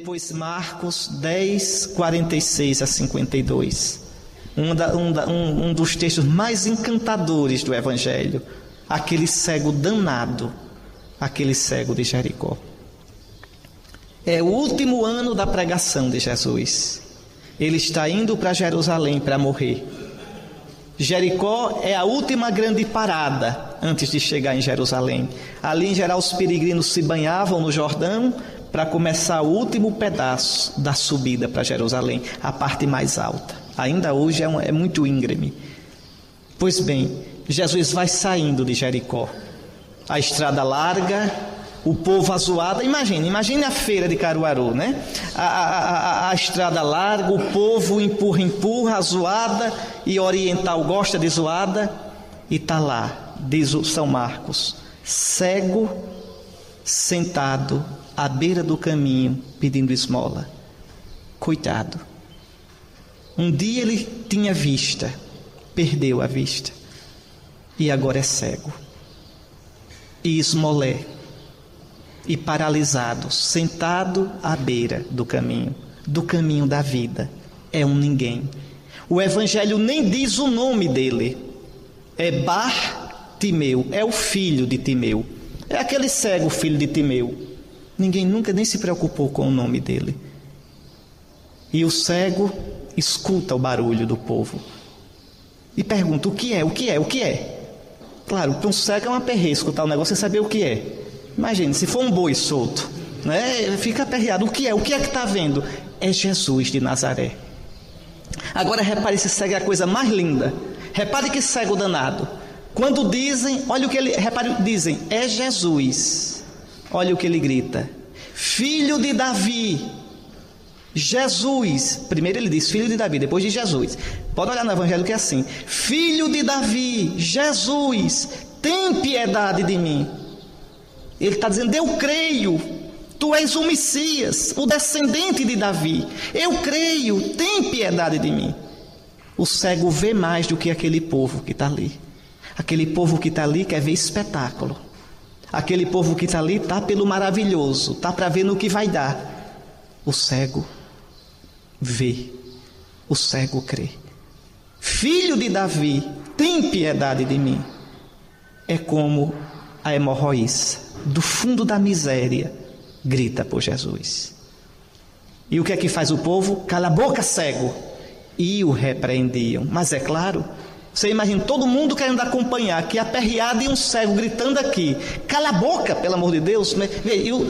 depois Marcos 10, 46 a 52. Um, da, um, da, um, um dos textos mais encantadores do Evangelho. Aquele cego danado, aquele cego de Jericó. É o último ano da pregação de Jesus. Ele está indo para Jerusalém para morrer. Jericó é a última grande parada antes de chegar em Jerusalém. Ali, em geral, os peregrinos se banhavam no Jordão para começar o último pedaço da subida para Jerusalém, a parte mais alta. Ainda hoje é, um, é muito íngreme. Pois bem, Jesus vai saindo de Jericó. A estrada larga, o povo azoado. Imagine, imagine a feira de Caruaru, né? A, a, a, a, estrada larga, o povo empurra, empurra, a zoada, e oriental gosta de zoada, e está lá, diz o São Marcos, cego, sentado à beira do caminho, pedindo esmola. Coitado. Um dia ele tinha vista, perdeu a vista, e agora é cego. E esmolé e paralisado, sentado à beira do caminho, do caminho da vida. É um ninguém. O Evangelho nem diz o nome dele. É Bar Timeu, é o filho de Timeu. É aquele cego filho de Timeu. Ninguém nunca nem se preocupou com o nome dele. E o cego escuta o barulho do povo e pergunta: o que é? O que é? O que é? Claro, para um cego é uma perreira escutar o negócio sem saber o que é. Imagine, se for um boi solto, né? Fica aperreado. O que é? O que é que está vendo? É Jesus de Nazaré. Agora repare se cego é a coisa mais linda. Repare que cego danado. Quando dizem, olha o que ele, repare, dizem, é Jesus. Olha o que ele grita: Filho de Davi. Jesus. Primeiro ele diz filho de Davi, depois de Jesus. Pode olhar no evangelho que é assim: Filho de Davi, Jesus, tem piedade de mim. Ele está dizendo: Eu creio, tu és o Messias, o descendente de Davi. Eu creio, tem piedade de mim. O cego vê mais do que aquele povo que está ali. Aquele povo que está ali quer ver espetáculo. Aquele povo que está ali está pelo maravilhoso, está para ver no que vai dar. O cego vê, o cego crê. Filho de Davi, tem piedade de mim. É como a hemorroíça do fundo da miséria, grita por Jesus. E o que é que faz o povo? Cala a boca, cego. E o repreendiam. Mas é claro, você imagina todo mundo querendo acompanhar, que aperreado e um cego gritando aqui: cala a boca, pelo amor de Deus. E o,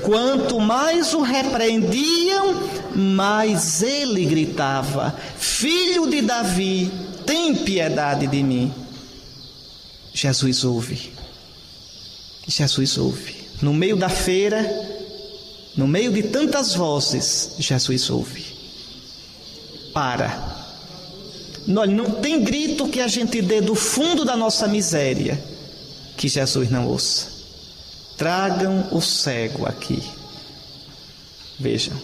quanto mais o repreendiam, mais ele gritava: Filho de Davi, tem piedade de mim. Jesus ouve. Jesus ouve. No meio da feira, no meio de tantas vozes, Jesus ouve. Para. Não, tem grito que a gente dê do fundo da nossa miséria que Jesus não ouça. Tragam o cego aqui. Vejam.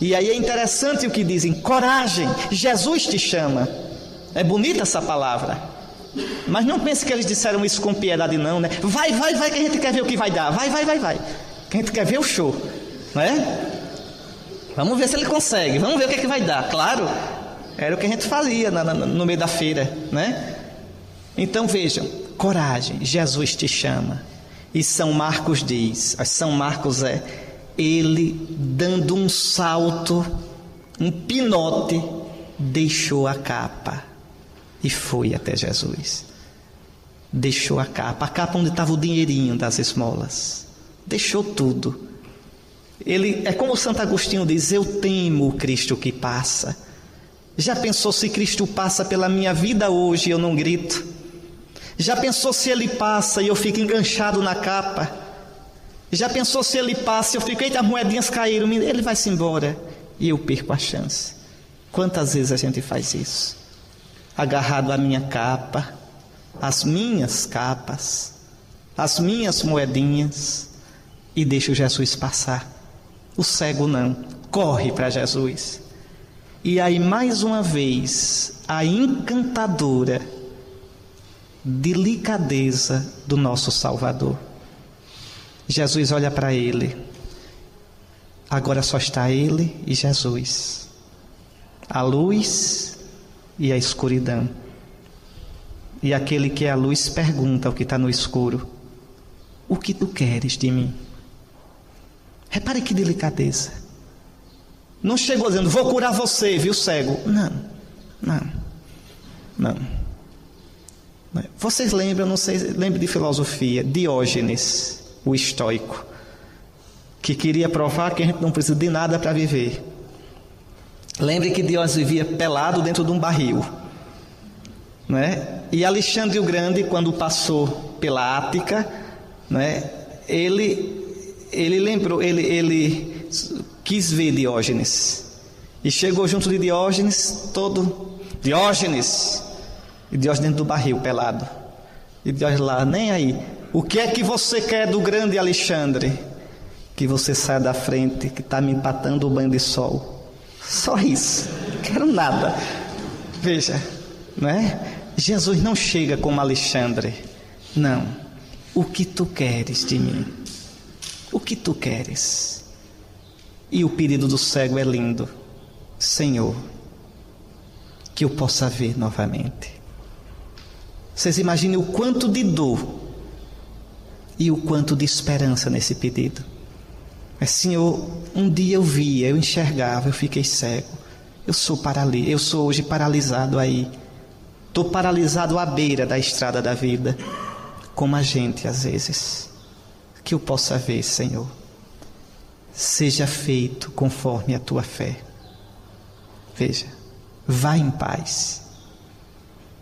E aí é interessante o que dizem: coragem, Jesus te chama. É bonita essa palavra. Mas não pense que eles disseram isso com piedade, não, né? Vai, vai, vai, que a gente quer ver o que vai dar. Vai, vai, vai, vai. Que a gente quer ver o show, não é? Vamos ver se ele consegue, vamos ver o que, é que vai dar. Claro, era o que a gente fazia na, na, no meio da feira, né? Então vejam, coragem, Jesus te chama. E São Marcos diz: São Marcos é ele dando um salto, um pinote, deixou a capa e foi até Jesus. Deixou a capa, a capa onde estava o dinheirinho das esmolas. Deixou tudo. Ele é como Santo Agostinho diz: Eu temo o Cristo que passa. Já pensou se Cristo passa pela minha vida hoje e eu não grito? Já pensou se ele passa e eu fico enganchado na capa? Já pensou se ele passa e eu fico, eita, as moedinhas caíram, ele vai-se embora e eu perco a chance? Quantas vezes a gente faz isso? agarrado à minha capa, às minhas capas, às minhas moedinhas e deixo Jesus passar. O cego não, corre para Jesus. E aí, mais uma vez, a encantadora delicadeza do nosso Salvador. Jesus olha para ele Agora só está ele e Jesus. A luz e a escuridão. E aquele que é a luz pergunta ao que está no escuro: O que tu queres de mim? Repare que delicadeza. Não chegou dizendo, vou curar você, viu, cego? Não, não, não. Vocês lembram, não sei, lembram de filosofia, Diógenes, o estoico, que queria provar que a gente não precisa de nada para viver. Lembre que Diógenes vivia pelado dentro de um barril. Né? E Alexandre o Grande, quando passou pela Ática, né, ele, ele lembrou, ele, ele quis ver Diógenes. E chegou junto de Diógenes, todo. Diógenes! E Diógenes dentro do barril, pelado. E Diógenes lá, nem aí. O que é que você quer do grande Alexandre? Que você saia da frente, que está me empatando o banho de sol. Só isso. Quero nada. Veja, não é? Jesus não chega como Alexandre. Não. O que tu queres de mim? O que tu queres? E o pedido do cego é lindo. Senhor, que eu possa ver novamente. Vocês imaginem o quanto de dor e o quanto de esperança nesse pedido. Mas, Senhor, um dia eu via, eu enxergava, eu fiquei cego. Eu sou parali eu sou hoje paralisado aí Estou paralisado à beira da estrada da vida, como a gente às vezes. Que eu possa ver, Senhor. Seja feito conforme a tua fé. Veja, vá em paz.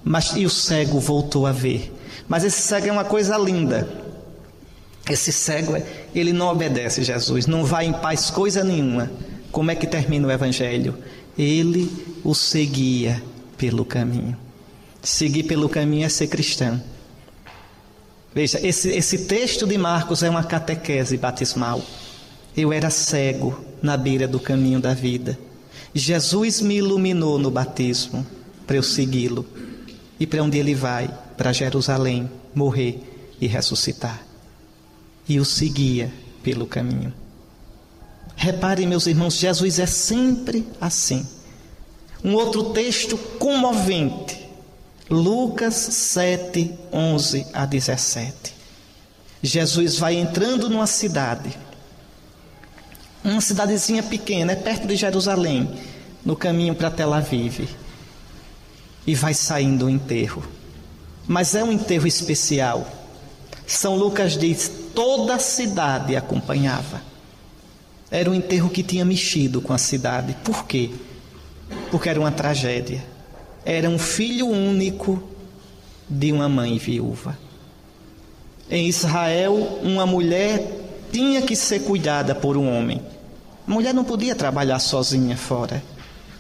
Mas e o cego voltou a ver. Mas esse cego é uma coisa linda. Esse cego, ele não obedece Jesus, não vai em paz coisa nenhuma. Como é que termina o evangelho? Ele o seguia pelo caminho. Seguir pelo caminho é ser cristão. Veja, esse, esse texto de Marcos é uma catequese batismal. Eu era cego na beira do caminho da vida. Jesus me iluminou no batismo para eu segui-lo. E para onde ele vai? Para Jerusalém, morrer e ressuscitar. E o seguia pelo caminho. Reparem, meus irmãos, Jesus é sempre assim. Um outro texto comovente Lucas 7, 11 a 17. Jesus vai entrando numa cidade, uma cidadezinha pequena, é perto de Jerusalém, no caminho para Tel Aviv, e vai saindo o enterro. Mas é um enterro especial. São Lucas diz: toda a cidade acompanhava. Era um enterro que tinha mexido com a cidade. Por quê? Porque era uma tragédia era um filho único de uma mãe viúva. Em Israel, uma mulher tinha que ser cuidada por um homem. A mulher não podia trabalhar sozinha fora.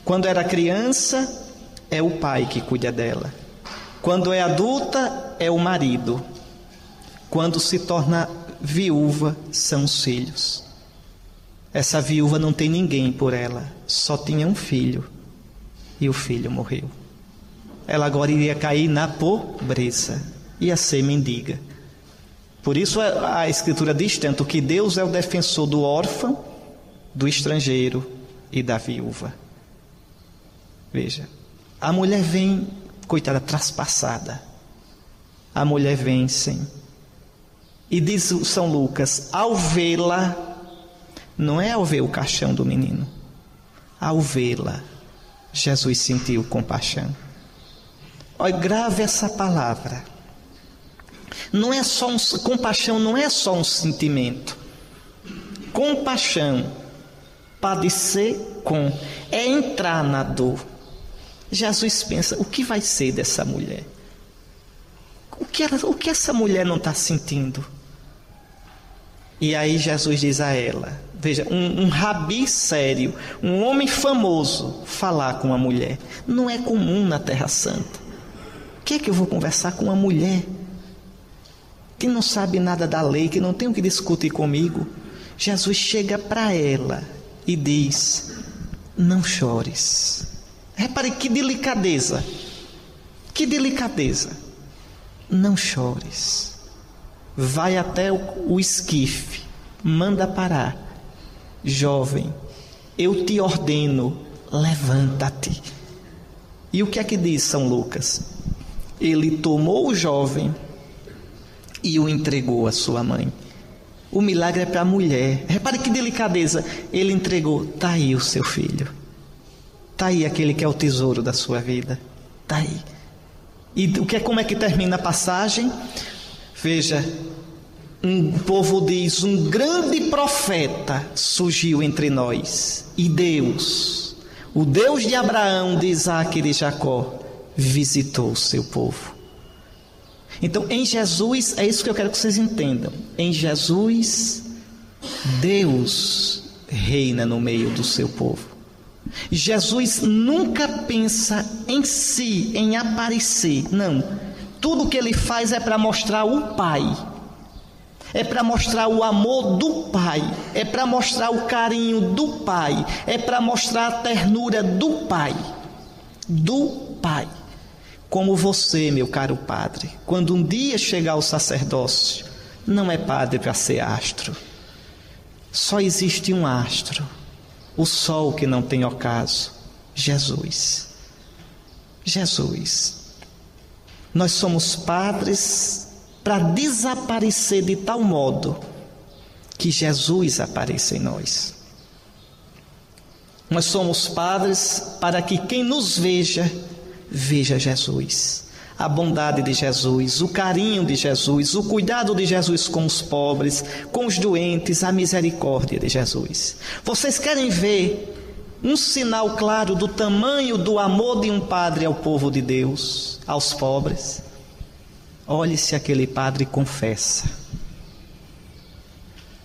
Quando era criança, é o pai que cuida dela. Quando é adulta, é o marido. Quando se torna viúva, são os filhos. Essa viúva não tem ninguém por ela, só tinha um filho. E o filho morreu ela agora iria cair na pobreza, ia ser mendiga. Por isso a Escritura diz tanto que Deus é o defensor do órfão, do estrangeiro e da viúva. Veja, a mulher vem, coitada, traspassada. A mulher vem, sim. E diz São Lucas: ao vê-la, não é ao ver o caixão do menino, ao vê-la, Jesus sentiu compaixão. Olha, grave essa palavra. Não é só um, compaixão não é só um sentimento. Compaixão, padecer com, é entrar na dor. Jesus pensa: o que vai ser dessa mulher? O que, ela, o que essa mulher não está sentindo? E aí Jesus diz a ela: veja, um, um rabi sério, um homem famoso, falar com uma mulher. Não é comum na Terra Santa que é que eu vou conversar com uma mulher que não sabe nada da lei, que não tem o que discutir comigo? Jesus chega para ela e diz: Não chores. Repare que delicadeza. Que delicadeza. Não chores. Vai até o, esquife, manda parar. Jovem, eu te ordeno, levanta-te. E o que é que diz São Lucas? Ele tomou o jovem e o entregou à sua mãe. O milagre é para a mulher. Que delicadeza. Ele entregou. Está aí o seu filho. Está aí aquele que é o tesouro da sua vida. Está aí. E o que é, como é que termina a passagem? Veja, um povo diz: um grande profeta surgiu entre nós. E Deus, o Deus de Abraão, de Isaac e de Jacó, visitou o seu povo. Então, em Jesus, é isso que eu quero que vocês entendam. Em Jesus, Deus reina no meio do seu povo. Jesus nunca pensa em si, em aparecer. Não. Tudo que ele faz é para mostrar o Pai. É para mostrar o amor do Pai. É para mostrar o carinho do Pai. É para mostrar a ternura do Pai. Do Pai como você, meu caro padre, quando um dia chegar ao sacerdócio, não é padre para ser astro. Só existe um astro, o sol que não tem ocaso, Jesus. Jesus. Nós somos padres para desaparecer de tal modo que Jesus apareça em nós. Nós somos padres para que quem nos veja veja Jesus. A bondade de Jesus, o carinho de Jesus, o cuidado de Jesus com os pobres, com os doentes, a misericórdia de Jesus. Vocês querem ver um sinal claro do tamanho do amor de um padre ao povo de Deus, aos pobres? Olhe se aquele padre confessa.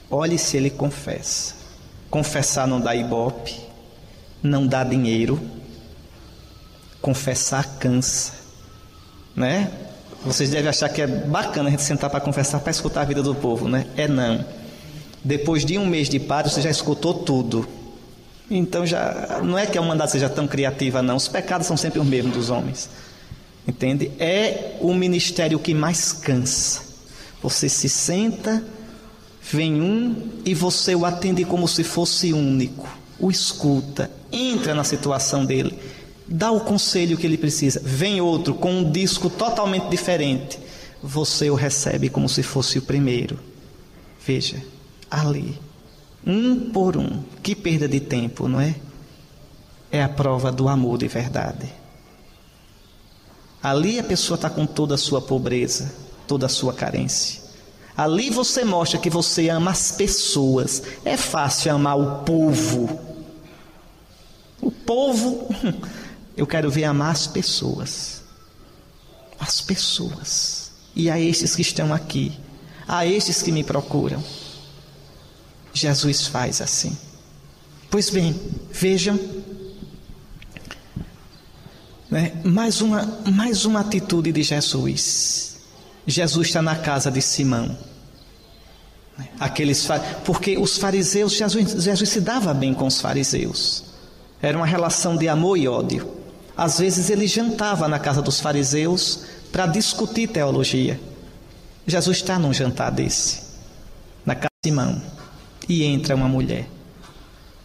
Olhe se ele confessa. Confessar não dá ibope, não dá dinheiro confessar cansa, né? Vocês devem achar que é bacana a gente sentar para conversar, para escutar a vida do povo, né? É não. Depois de um mês de padre, você já escutou tudo. Então já não é que a humanidade seja tão criativa, não. Os pecados são sempre os mesmos dos homens. Entende? É o ministério que mais cansa. Você se senta, vem um e você o atende como se fosse único. O escuta, entra na situação dele dá o conselho que ele precisa. Vem outro com um disco totalmente diferente. Você o recebe como se fosse o primeiro. Veja, ali, um por um. Que perda de tempo, não é? É a prova do amor de verdade. Ali a pessoa está com toda a sua pobreza, toda a sua carência. Ali você mostra que você ama as pessoas. É fácil amar o povo. O povo Eu quero ver amar as pessoas. As pessoas. E a estes que estão aqui. A estes que me procuram. Jesus faz assim. Pois bem, vejam. Né, mais, uma, mais uma atitude de Jesus. Jesus está na casa de Simão. Aqueles, porque os fariseus, Jesus, Jesus se dava bem com os fariseus. Era uma relação de amor e ódio. Às vezes ele jantava na casa dos fariseus para discutir teologia. Jesus está num jantar desse, na casa de Simão, e entra uma mulher.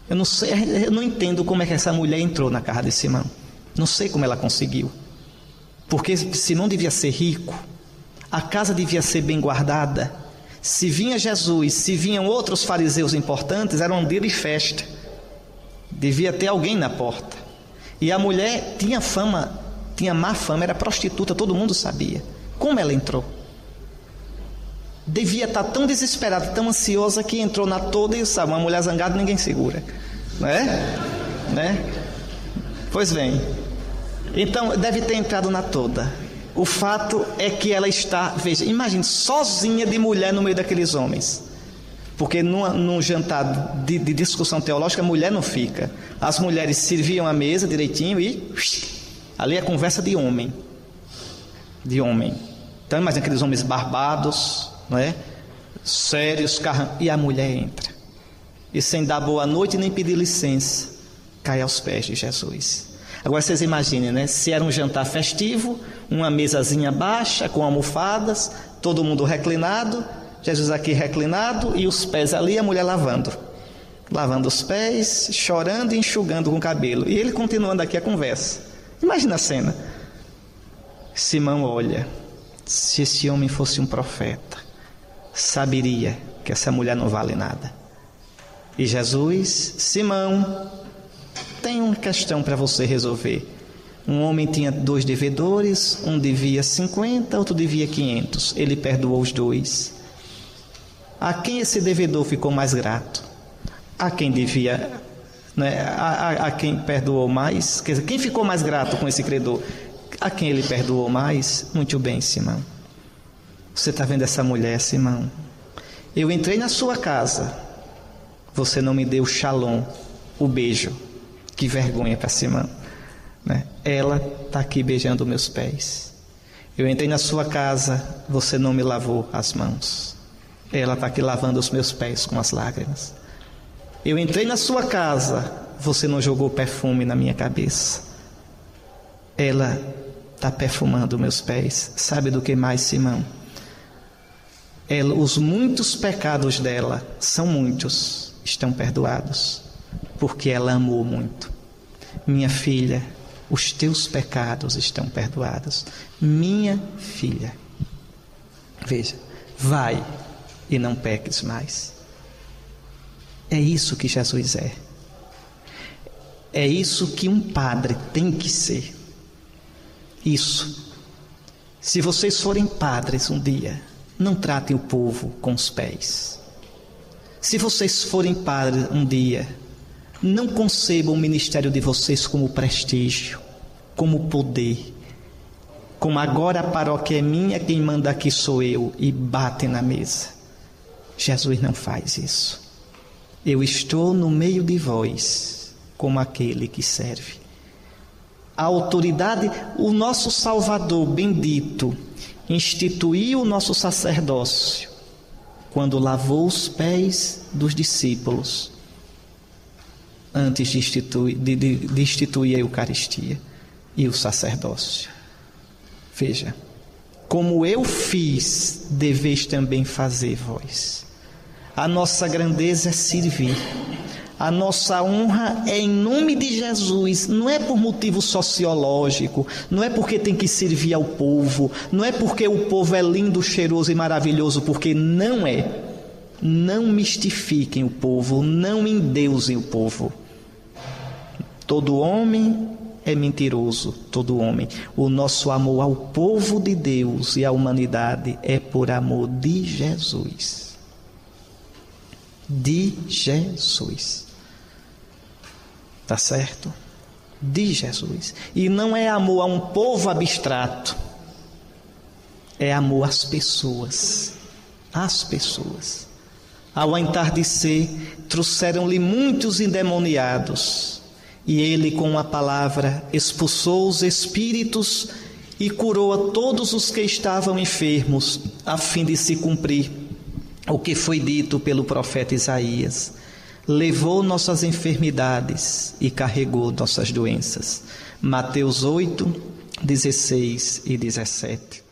Eu não sei, eu não entendo como é que essa mulher entrou na casa de Simão. Não sei como ela conseguiu. Porque Simão devia ser rico, a casa devia ser bem guardada. Se vinha Jesus, se vinham outros fariseus importantes, era um dia de festa. Devia ter alguém na porta. E a mulher tinha fama, tinha má fama, era prostituta, todo mundo sabia. Como ela entrou? Devia estar tão desesperada, tão ansiosa que entrou na toda e sabe, uma mulher zangada ninguém segura, né? Né? Pois bem. Então deve ter entrado na toda. O fato é que ela está, veja, imagine, sozinha de mulher no meio daqueles homens. Porque numa, num jantar de, de, discussão teológica, a mulher não fica. As mulheres serviam a mesa direitinho e ali é conversa de homem. De homem. Então, imagina aqueles homens barbados, não é? Sérios, carran... e a mulher entra. E sem dar boa noite nem pedir licença, cai aos pés de Jesus. Agora vocês imaginem, né? Se era um jantar festivo, uma mesazinha baixa com almofadas, todo mundo reclinado, Jesus aqui reclinado e os pés ali, a mulher lavando. lavando os pés, chorando e enxugando com o cabelo. E ele continuando aqui a conversa. Imagina a cena. Simão olha. Se esse homem fosse um profeta, saberia que essa mulher não vale nada. E Jesus, Simão, tem uma questão para você resolver. Um homem tinha dois devedores, um devia 50, outro devia 500. Ele perdoou os dois. A quem esse devedor ficou mais grato? A quem devia, né, a, a, a quem perdoou mais? Quer dizer, quem ficou mais grato com esse credor? A quem ele perdoou mais? Muito bem, Simão. Você está vendo essa mulher, Simão? Eu entrei na sua casa, você não me deu o shalom, o beijo. Que vergonha para Simão. Né? Ela está aqui beijando meus pés. Eu entrei na sua casa, você não me lavou as mãos. Ela está aqui lavando os meus pés com as lágrimas. Eu entrei na sua casa, você não jogou perfume na minha cabeça. Ela está perfumando meus pés. Sabe do que mais, Simão? Ela, os muitos pecados dela, são muitos, estão perdoados, porque ela amou muito. Minha filha, os teus pecados estão perdoados. Minha filha, veja, vai e não peques mais. É isso que Jesus é. É isso que um padre tem que ser. Isso. Se vocês forem padres um dia, não tratem o povo com os pés. Se vocês forem padres um dia, não concebam o ministério de vocês como prestígio, como poder, como agora a paróquia é minha, quem manda aqui sou eu, e batem na mesa. Jesus não faz isso. Eu estou no meio de vós, como aquele que serve. A autoridade, o nosso Salvador bendito, instituiu o nosso sacerdócio quando lavou os pés dos discípulos antes de instituir, de, de, de instituir a Eucaristia e o sacerdócio. Veja, como eu fiz, deveis também fazer vós. A nossa grandeza é servir. A nossa honra é em nome de Jesus, não é por motivo sociológico, não é porque tem que servir ao povo, não é porque o povo é lindo, cheiroso e maravilhoso, porque não é. Não mistifiquem o povo, não endeusem o povo. Todo homem é mentiroso, todo homem. O nosso amor ao povo de Deus e à humanidade é por amor de Jesus. De Jesus. Tá certo? De Jesus. E não é amor a um povo abstrato. É amor às pessoas. Às pessoas. Ao entardecer, trouxeram-lhe muitos endemoniados e ele, com a palavra, expulsou os espíritos e curou a todos os que estavam enfermos, a fim de se cumprir o que foi dito pelo profeta Isaías. Levou nossas enfermidades e carregou nossas doenças. Mateus 8, 16 e 17.